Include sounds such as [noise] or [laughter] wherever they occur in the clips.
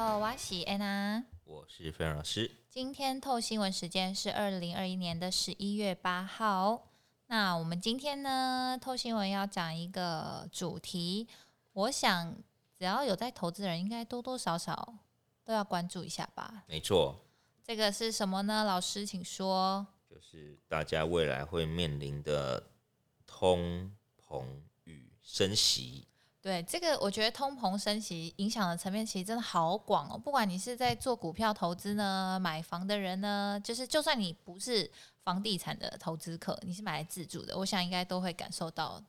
好，我是安娜，我是费老师。今天透新闻时间是二零二一年的十一月八号。那我们今天呢，透新闻要讲一个主题，我想只要有在投资的人，应该多多少少都要关注一下吧。没错，这个是什么呢？老师，请说。就是大家未来会面临的通膨与升息。对，这个我觉得通膨升息影响的层面其实真的好广哦。不管你是在做股票投资呢，买房的人呢，就是就算你不是房地产的投资客，你是买来自住的，我想应该都会感受到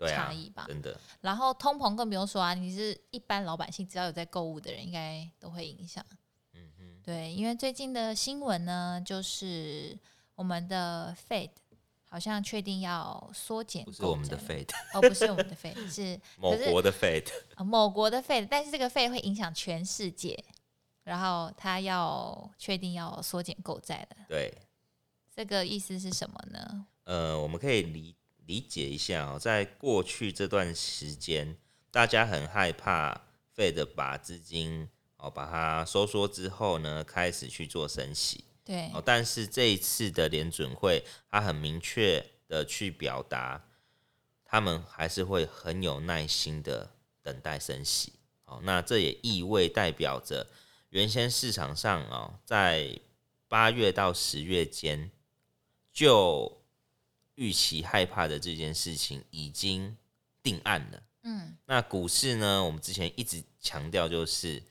差异吧。啊、真的。然后通膨更不用说啊，你是一般老百姓，只要有在购物的人，应该都会影响。嗯哼。对，因为最近的新闻呢，就是我们的 Fed。好像确定要缩减，不是我们的 Fed 哦，不是我们的 Fed，[laughs] 是某国的 Fed，某国的 Fed，但是这个 Fed 会影响全世界，然后他要确定要缩减购债了。对，这个意思是什么呢？呃，我们可以理理解一下哦，在过去这段时间，大家很害怕 Fed 把资金哦把它收缩之后呢，开始去做升息。对，但是这一次的联准会，他很明确的去表达，他们还是会很有耐心的等待升息。哦，那这也意味代表着，原先市场上哦，在八月到十月间，就预期害怕的这件事情已经定案了。嗯，那股市呢，我们之前一直强调，就是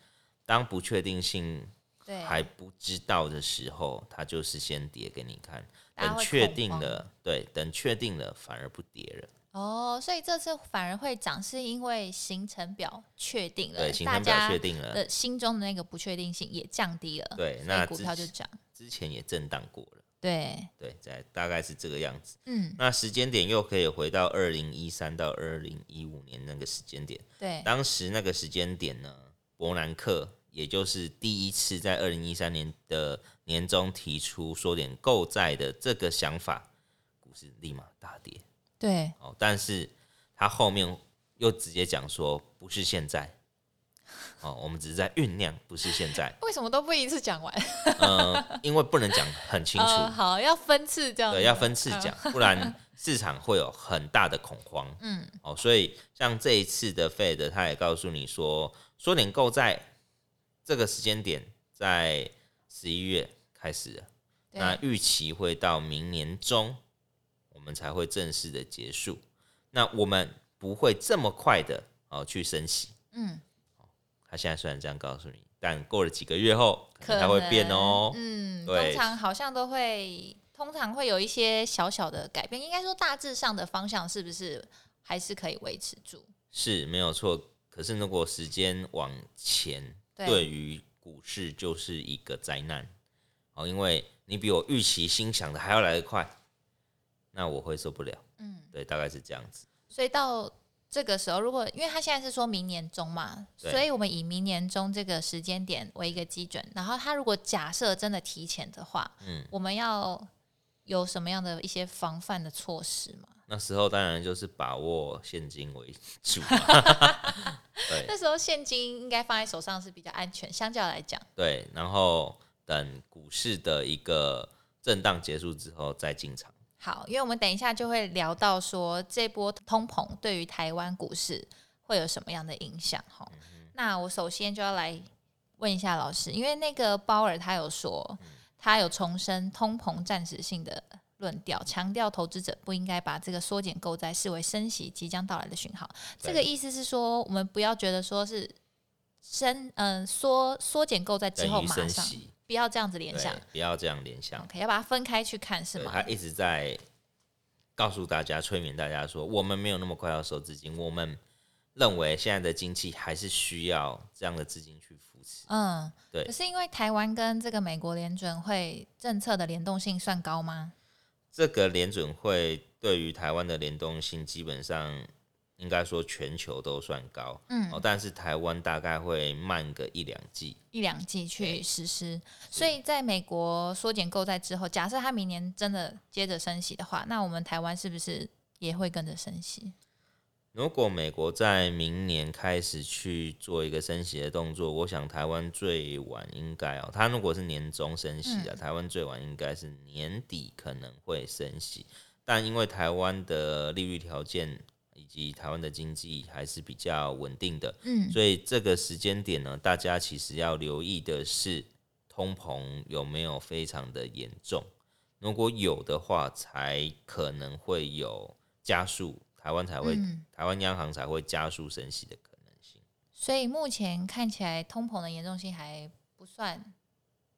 当不确定性。对，还不知道的时候，它就是先跌给你看。等确定了，对，等确定了反而不跌了。哦，所以这次反而会涨，是因为行程表确定了，对，行程表确定了，的心中的那个不确定性也降低了。对，那股票就涨。之前也震荡过了。对对，在大概是这个样子。嗯，那时间点又可以回到二零一三到二零一五年那个时间点。对，当时那个时间点呢，伯南克。也就是第一次在二零一三年的年中提出缩减购债的这个想法，股市立马大跌。对，哦，但是他后面又直接讲说，不是现在，哦，我们只是在酝酿，不是现在。为什么都不一次讲完？嗯、呃，因为不能讲很清楚。呃、好，要分次这样。对，要分次讲，不然市场会有很大的恐慌。嗯，哦，所以像这一次的 Fed，他也告诉你说，缩减购债。这个时间点在十一月开始了，那预期会到明年中，我们才会正式的结束。那我们不会这么快的哦去升息，嗯，他现在虽然这样告诉你，但过了几个月后可能它会变哦，嗯，对，通常好像都会，通常会有一些小小的改变，应该说大致上的方向是不是还是可以维持住？是没有错，可是如果时间往前。对于股市就是一个灾难，哦，因为你比我预期心想的还要来得快，那我会受不了。嗯，对，大概是这样子。所以到这个时候，如果因为他现在是说明年中嘛，所以我们以明年中这个时间点为一个基准，然后他如果假设真的提前的话，嗯，我们要有什么样的一些防范的措施吗？那时候当然就是把握现金为主。[laughs] 对，那时候现金应该放在手上是比较安全，相较来讲。对，然后等股市的一个震荡结束之后再进场。好，因为我们等一下就会聊到说这波通膨对于台湾股市会有什么样的影响哈。嗯、那我首先就要来问一下老师，因为那个鲍尔他有说，他有重申通膨暂时性的。论调强调，投资者不应该把这个缩减购债视为升息即将到来的讯号。这个意思是说，我们不要觉得说是升，嗯，缩缩减购债之后马上不要这样子联想，不要这样联想。OK，要把它分开去看，是吗？他一直在告诉大家、催眠大家说，我们没有那么快要收资金，我们认为现在的经济还是需要这样的资金去扶持。嗯，对。可是因为台湾跟这个美国联准会政策的联动性算高吗？这个联准会对于台湾的联动性，基本上应该说全球都算高，嗯，但是台湾大概会慢个一两季，一两季去实施。所以在美国缩减购债之后，假设他明年真的接着升息的话，那我们台湾是不是也会跟着升息？如果美国在明年开始去做一个升息的动作，我想台湾最晚应该哦，它如果是年中升息的，台湾最晚应该是年底可能会升息。但因为台湾的利率条件以及台湾的经济还是比较稳定的，嗯，所以这个时间点呢，大家其实要留意的是通膨有没有非常的严重。如果有的话，才可能会有加速。台湾才会，嗯、台湾央行才会加速升息的可能性。所以目前看起来通膨的严重性还不算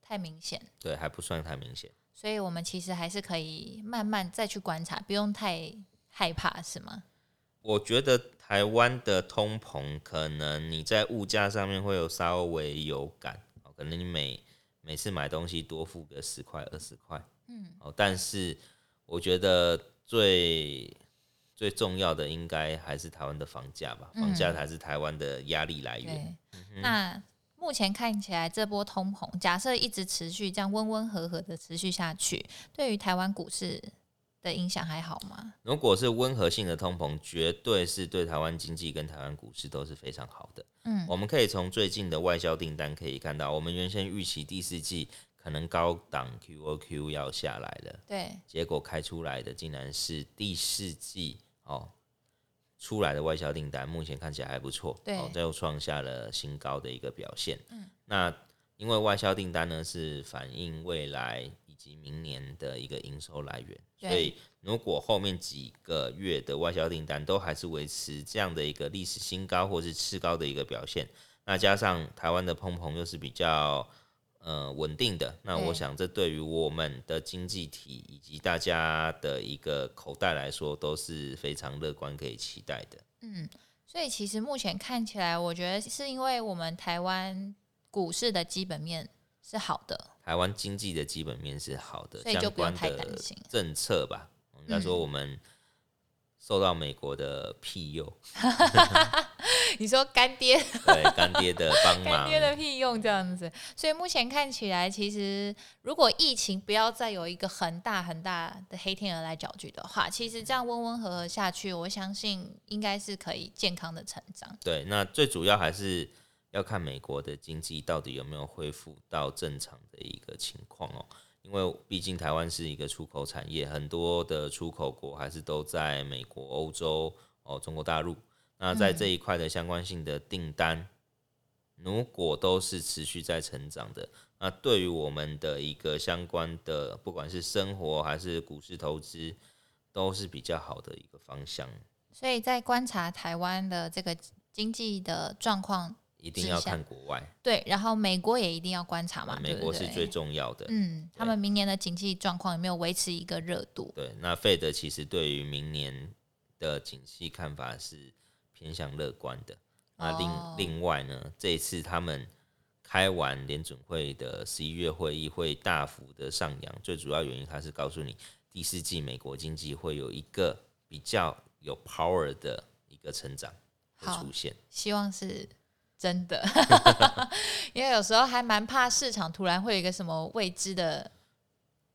太明显。对，还不算太明显。所以我们其实还是可以慢慢再去观察，不用太害怕，是吗？我觉得台湾的通膨可能你在物价上面会有稍微有感，可能你每每次买东西多付个十块二十块，嗯，哦，但是我觉得最最重要的应该还是台湾的房价吧，房价才是台湾的压力来源。那目前看起来，这波通膨假设一直持续这样温温和和的持续下去，对于台湾股市的影响还好吗？如果是温和性的通膨，绝对是对台湾经济跟台湾股市都是非常好的。嗯，我们可以从最近的外销订单可以看到，我们原先预期第四季可能高档 QOQ 要下来了，对，结果开出来的竟然是第四季。哦，出来的外销订单目前看起来还不错，对，哦，又创下了新高的一个表现。嗯，那因为外销订单呢是反映未来以及明年的一个营收来源，所以如果后面几个月的外销订单都还是维持这样的一个历史新高或是次高的一个表现，那加上台湾的碰碰又是比较。呃，稳定的。那我想，这对于我们的经济体以及大家的一个口袋来说，都是非常乐观可以期待的。嗯，所以其实目前看起来，我觉得是因为我们台湾股市的基本面是好的，台湾经济的基本面是好的，所以就不用太担心政策吧。应该说我们。受到美国的庇佑，[laughs] 你说干爹 [laughs] 对干爹的帮忙，干爹的庇佑这样子，所以目前看起来，其实如果疫情不要再有一个很大很大的黑天鹅来搅局的话，其实这样温温和和下去，我相信应该是可以健康的成长。对，那最主要还是要看美国的经济到底有没有恢复到正常的一个情况哦。因为毕竟台湾是一个出口产业，很多的出口国还是都在美国、欧洲、哦中国大陆。那在这一块的相关性的订单，如果都是持续在成长的，那对于我们的一个相关的，不管是生活还是股市投资，都是比较好的一个方向。所以在观察台湾的这个经济的状况。一定要看国外，对，然后美国也一定要观察嘛，美国是最重要的。嗯，他们明年的经济状况有没有维持一个热度？对，那 Fed 其实对于明年的景气看法是偏向乐观的。那另、哦、另外呢，这一次他们开完联准会的十一月会议会大幅的上扬，最主要原因它是告诉你第四季美国经济会有一个比较有 power 的一个成长会出现，希望是。真的，[laughs] 因为有时候还蛮怕市场突然会有一个什么未知的。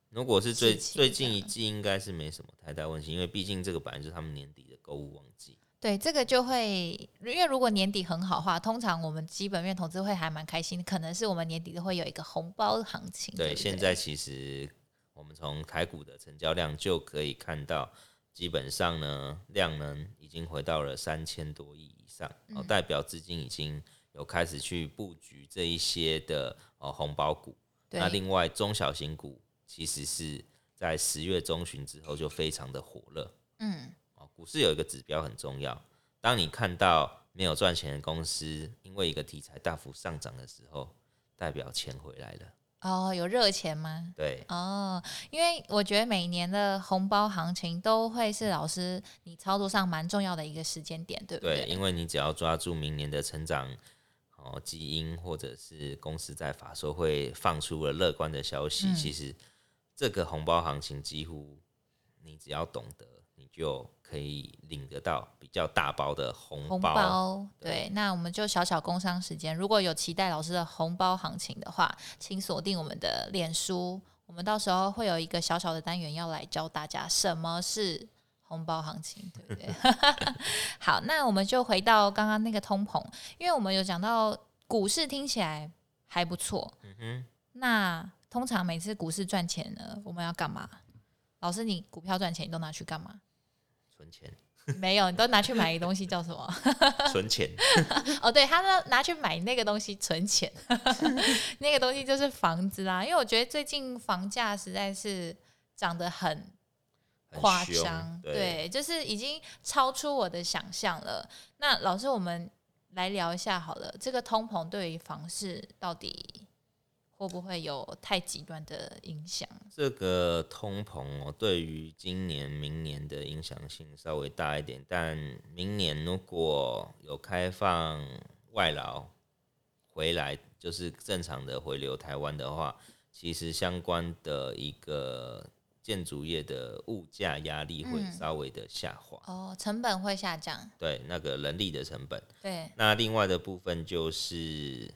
如果是最最近一季，应该是没什么太大问题，因为毕竟这个本来就是他们年底的购物旺季。对，这个就会，因为如果年底很好的话，通常我们基本面投资会还蛮开心，可能是我们年底都会有一个红包行情。对，对对，现在其实我们从台股的成交量就可以看到，基本上呢，量能已经回到了三千多亿以上。哦，代表资金已经有开始去布局这一些的呃红包股。那另外中小型股其实是在十月中旬之后就非常的火热。嗯，哦，股市有一个指标很重要，当你看到没有赚钱的公司因为一个题材大幅上涨的时候，代表钱回来了。哦，有热钱吗？对，哦，因为我觉得每年的红包行情都会是老师你操作上蛮重要的一个时间点，对不对？对，因为你只要抓住明年的成长哦基因，或者是公司在法说会放出了乐观的消息，嗯、其实这个红包行情几乎你只要懂得。你就可以领得到比较大包的红包。红包对，对，那我们就小小工商时间。如果有期待老师的红包行情的话，请锁定我们的脸书。我们到时候会有一个小小的单元要来教大家什么是红包行情，对不对？[laughs] 好，那我们就回到刚刚那个通膨，因为我们有讲到股市听起来还不错。嗯哼。那通常每次股市赚钱呢，我们要干嘛？老师，你股票赚钱，你都拿去干嘛？存钱。没有，你都拿去买一个东西叫什么？[laughs] [laughs] 存钱。哦，对，他说拿去买那个东西存钱，那个东西就是房子啦。因为我觉得最近房价实在是涨得很。夸张，对，就是已经超出我的想象了。那老师，我们来聊一下好了，这个通膨对于房市到底会不会有太极端的影响？这个通膨哦，对于今年、明年的影响性稍微大一点，但明年如果有开放外劳回来，就是正常的回流台湾的话，其实相关的一个。建筑业的物价压力会稍微的下滑，嗯，哦，成本会下降。对，那个人力的成本。对。那另外的部分就是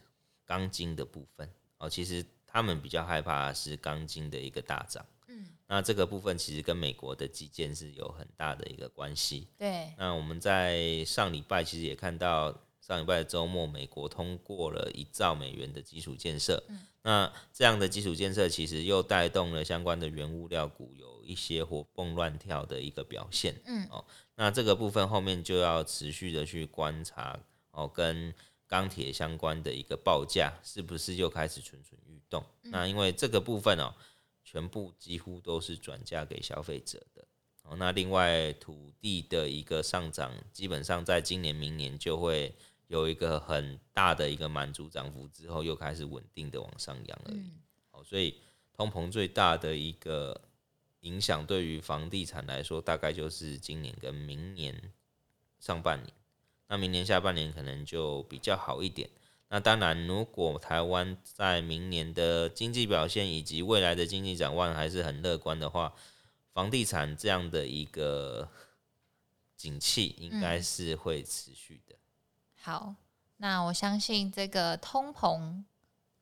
钢筋的部分哦，其实他们比较害怕是钢筋的一个大涨。嗯。那这个部分其实跟美国的基建是有很大的一个关系。对。那我们在上礼拜其实也看到，上礼拜的周末，美国通过了一兆美元的基础建设。嗯。那这样的基础建设其实又带动了相关的原物料股有一些活蹦乱跳的一个表现，嗯哦，那这个部分后面就要持续的去观察哦，跟钢铁相关的一个报价是不是又开始蠢蠢欲动？嗯、那因为这个部分哦，全部几乎都是转嫁给消费者的哦。那另外土地的一个上涨，基本上在今年、明年就会。有一个很大的一个满足涨幅之后，又开始稳定的往上扬而已。嗯、所以通膨最大的一个影响，对于房地产来说，大概就是今年跟明年上半年。那明年下半年可能就比较好一点。那当然，如果台湾在明年的经济表现以及未来的经济展望还是很乐观的话，房地产这样的一个景气应该是会持续的。好，那我相信这个通膨，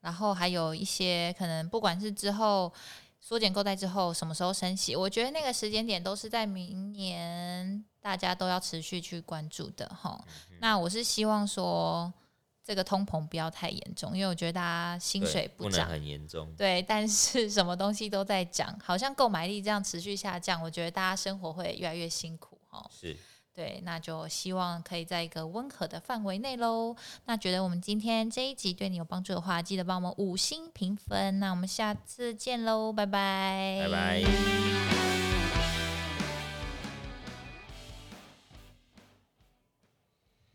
然后还有一些可能，不管是之后缩减购债之后什么时候升息，我觉得那个时间点都是在明年，大家都要持续去关注的哈。嗯、那我是希望说，这个通膨不要太严重，因为我觉得大家薪水不涨很严重，对，但是什么东西都在涨，好像购买力这样持续下降，我觉得大家生活会越来越辛苦哈。是。对，那就希望可以在一个温和的范围内喽。那觉得我们今天这一集对你有帮助的话，记得帮我们五星评分。那我们下次见喽，拜拜，拜拜。